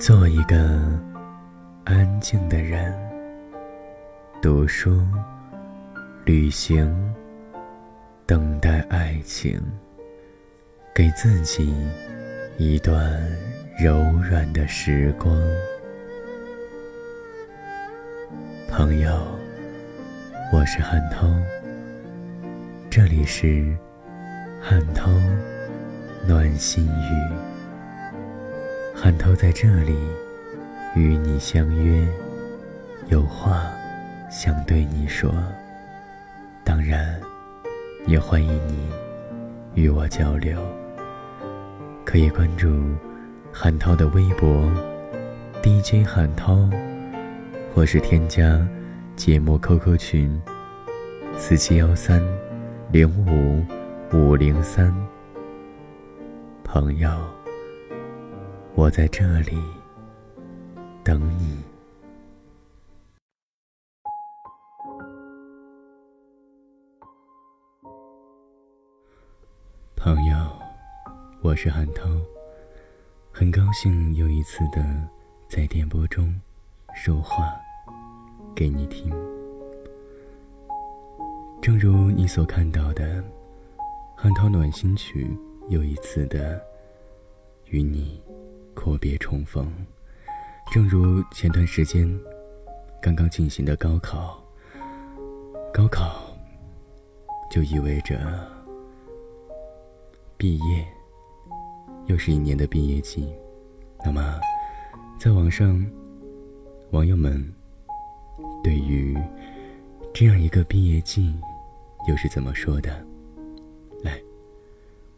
做一个安静的人，读书、旅行，等待爱情，给自己一段柔软的时光。朋友，我是汉涛，这里是汉涛暖心语。汉涛在这里与你相约，有话想对你说。当然，也欢迎你与我交流。可以关注汉涛的微博 DJ 汉涛，或是添加节目 QQ 群四七幺三零五五零三。朋友。我在这里等你，朋友。我是韩涛，很高兴又一次的在电波中说话给你听。正如你所看到的，韩涛暖心曲又一次的与你。阔别重逢，正如前段时间刚刚进行的高考。高考就意味着毕业，又是一年的毕业季。那么，在网上，网友们对于这样一个毕业季又是怎么说的？来，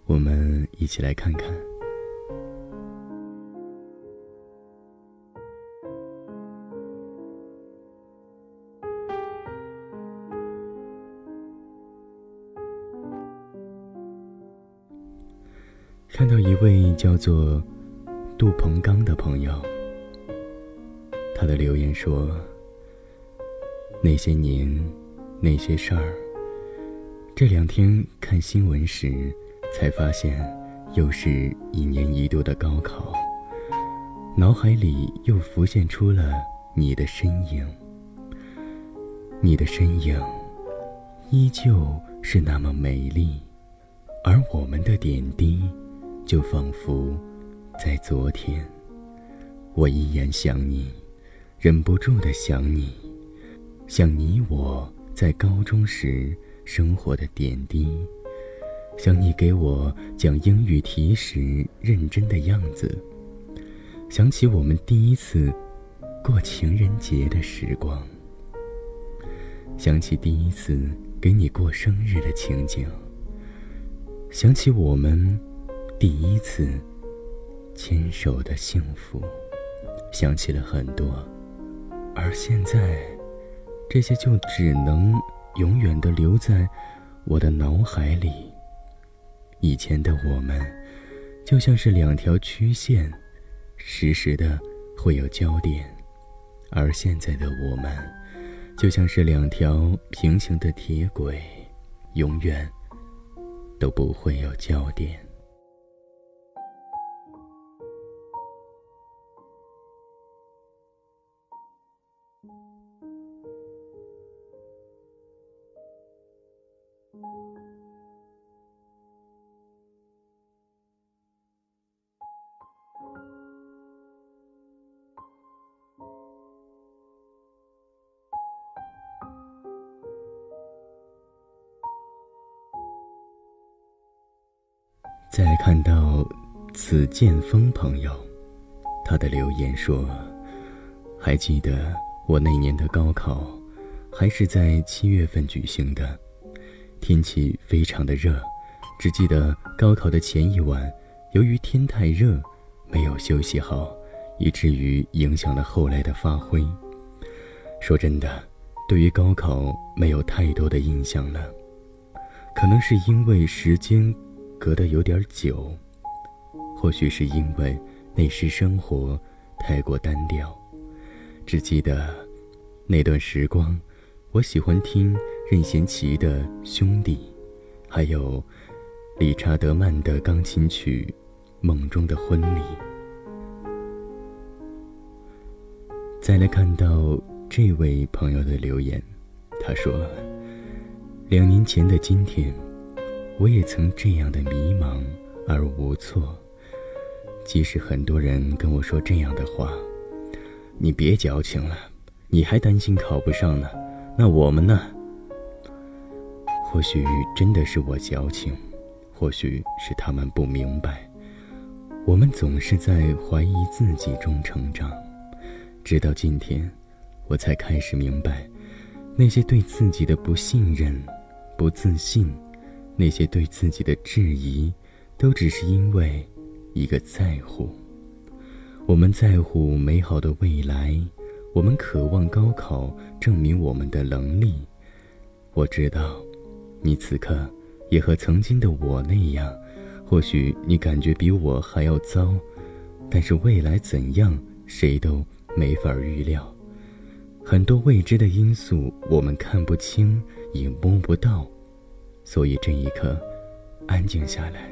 我们一起来看看。看到一位叫做杜鹏刚的朋友，他的留言说：“那些年，那些事儿。这两天看新闻时，才发现又是一年一度的高考，脑海里又浮现出了你的身影。你的身影，依旧是那么美丽，而我们的点滴。”就仿佛在昨天，我依然想你，忍不住的想你，想你我在高中时生活的点滴，想你给我讲英语题时认真的样子，想起我们第一次过情人节的时光，想起第一次给你过生日的情景，想起我们。第一次牵手的幸福，想起了很多，而现在，这些就只能永远的留在我的脑海里。以前的我们，就像是两条曲线，时时的会有交点；而现在的我们，就像是两条平行的铁轨，永远都不会有交点。再看到此剑锋朋友，他的留言说：“还记得我那年的高考，还是在七月份举行的，天气非常的热。只记得高考的前一晚，由于天太热，没有休息好，以至于影响了后来的发挥。说真的，对于高考没有太多的印象了，可能是因为时间。”隔得有点久，或许是因为那时生活太过单调，只记得那段时光，我喜欢听任贤齐的《兄弟》，还有理查德曼的钢琴曲《梦中的婚礼》。再来看到这位朋友的留言，他说：“两年前的今天，我也曾这样的迷茫而无措。即使很多人跟我说这样的话，你别矫情了，你还担心考不上呢，那我们呢？或许真的是我矫情，或许是他们不明白。我们总是在怀疑自己中成长。”直到今天，我才开始明白，那些对自己的不信任、不自信，那些对自己的质疑，都只是因为一个在乎。我们在乎美好的未来，我们渴望高考证明我们的能力。我知道，你此刻也和曾经的我那样，或许你感觉比我还要糟，但是未来怎样，谁都。没法预料，很多未知的因素我们看不清也摸不到，所以这一刻，安静下来。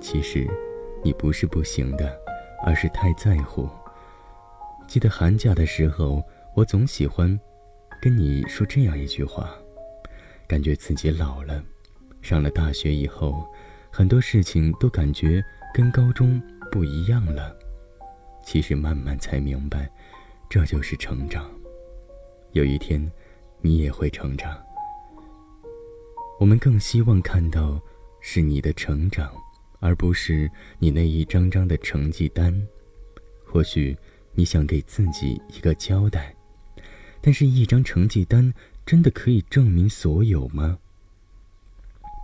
其实，你不是不行的，而是太在乎。记得寒假的时候，我总喜欢跟你说这样一句话：感觉自己老了。上了大学以后，很多事情都感觉跟高中不一样了。其实慢慢才明白，这就是成长。有一天，你也会成长。我们更希望看到是你的成长，而不是你那一张张的成绩单。或许你想给自己一个交代，但是一张成绩单真的可以证明所有吗？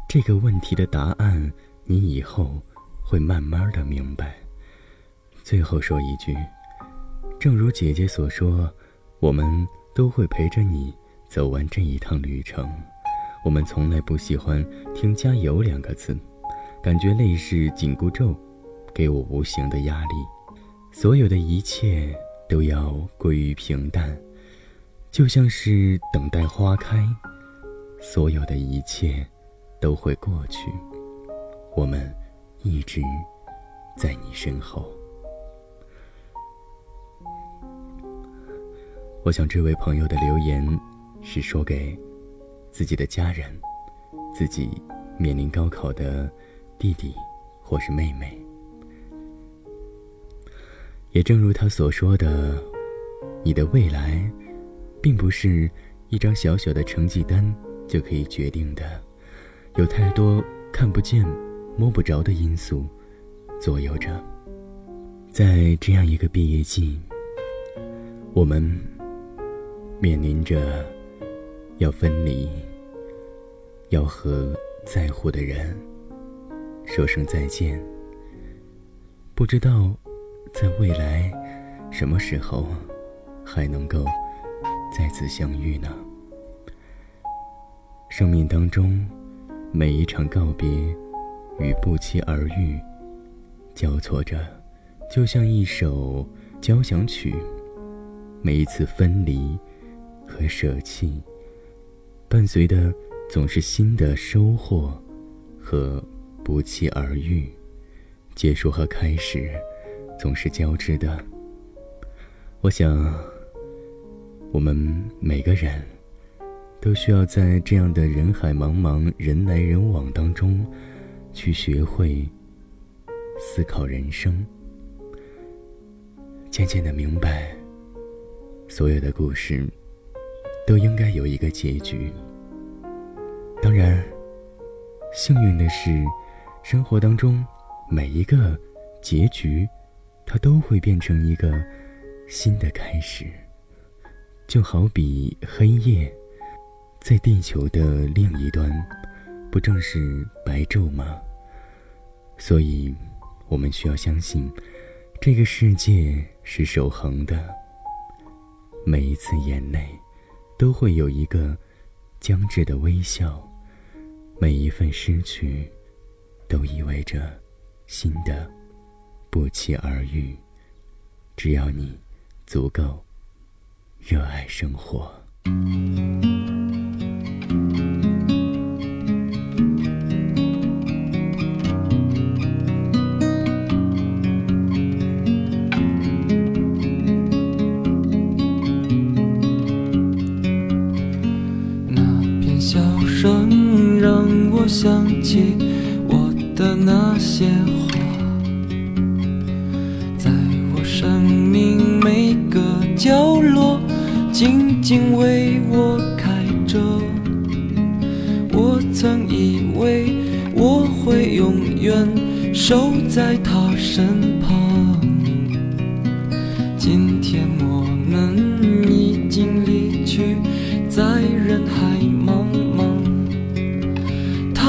这个问题的答案，你以后会慢慢的明白。最后说一句，正如姐姐所说，我们都会陪着你走完这一趟旅程。我们从来不喜欢听“加油”两个字，感觉类似紧箍咒，给我无形的压力。所有的一切都要归于平淡，就像是等待花开。所有的一切都会过去，我们一直在你身后。我想，这位朋友的留言是说给自己的家人、自己面临高考的弟弟或是妹妹。也正如他所说的，你的未来，并不是一张小小的成绩单就可以决定的，有太多看不见、摸不着的因素左右着。在这样一个毕业季，我们。面临着要分离，要和在乎的人说声再见。不知道在未来什么时候还能够再次相遇呢？生命当中每一场告别与不期而遇交错着，就像一首交响曲。每一次分离。和舍弃，伴随的总是新的收获和不期而遇；结束和开始总是交织的。我想，我们每个人都需要在这样的人海茫茫、人来人往当中，去学会思考人生，渐渐的明白所有的故事。都应该有一个结局。当然，幸运的是，生活当中每一个结局，它都会变成一个新的开始。就好比黑夜，在地球的另一端，不正是白昼吗？所以，我们需要相信，这个世界是守恒的。每一次眼泪。都会有一个将至的微笑，每一份失去，都意味着新的不期而遇。只要你足够热爱生活。想起我的那些花，在我生命每个角落，静静为我开着。我曾以为我会永远守在他身旁，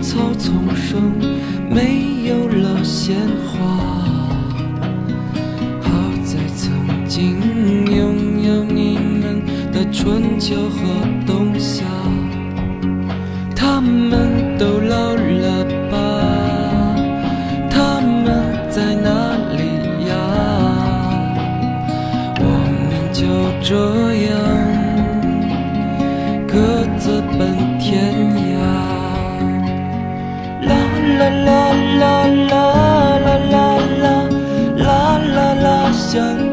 草丛生，没有了鲜花。好在曾经拥有你们的春秋和冬夏，他们都老了吧？他们在哪里呀？我们就这样各自奔天涯。啦啦啦啦啦啦啦啦啦啦，想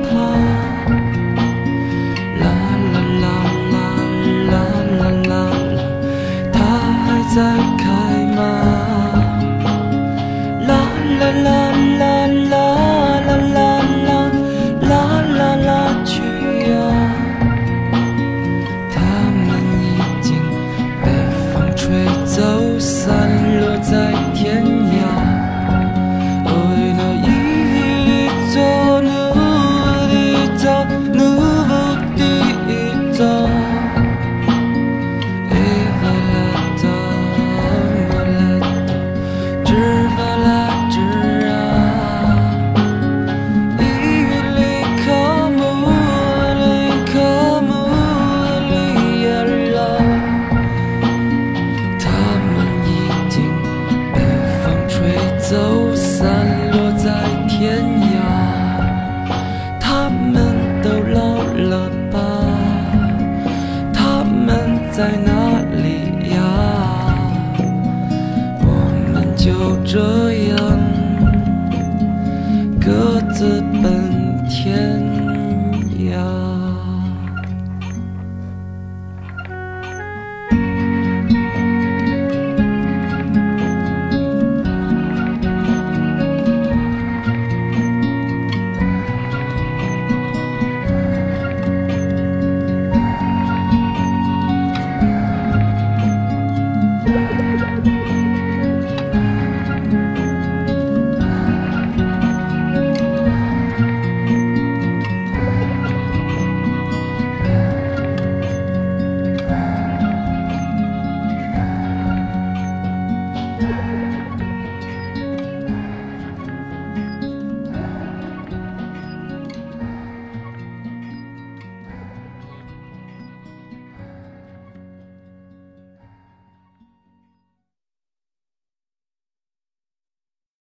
and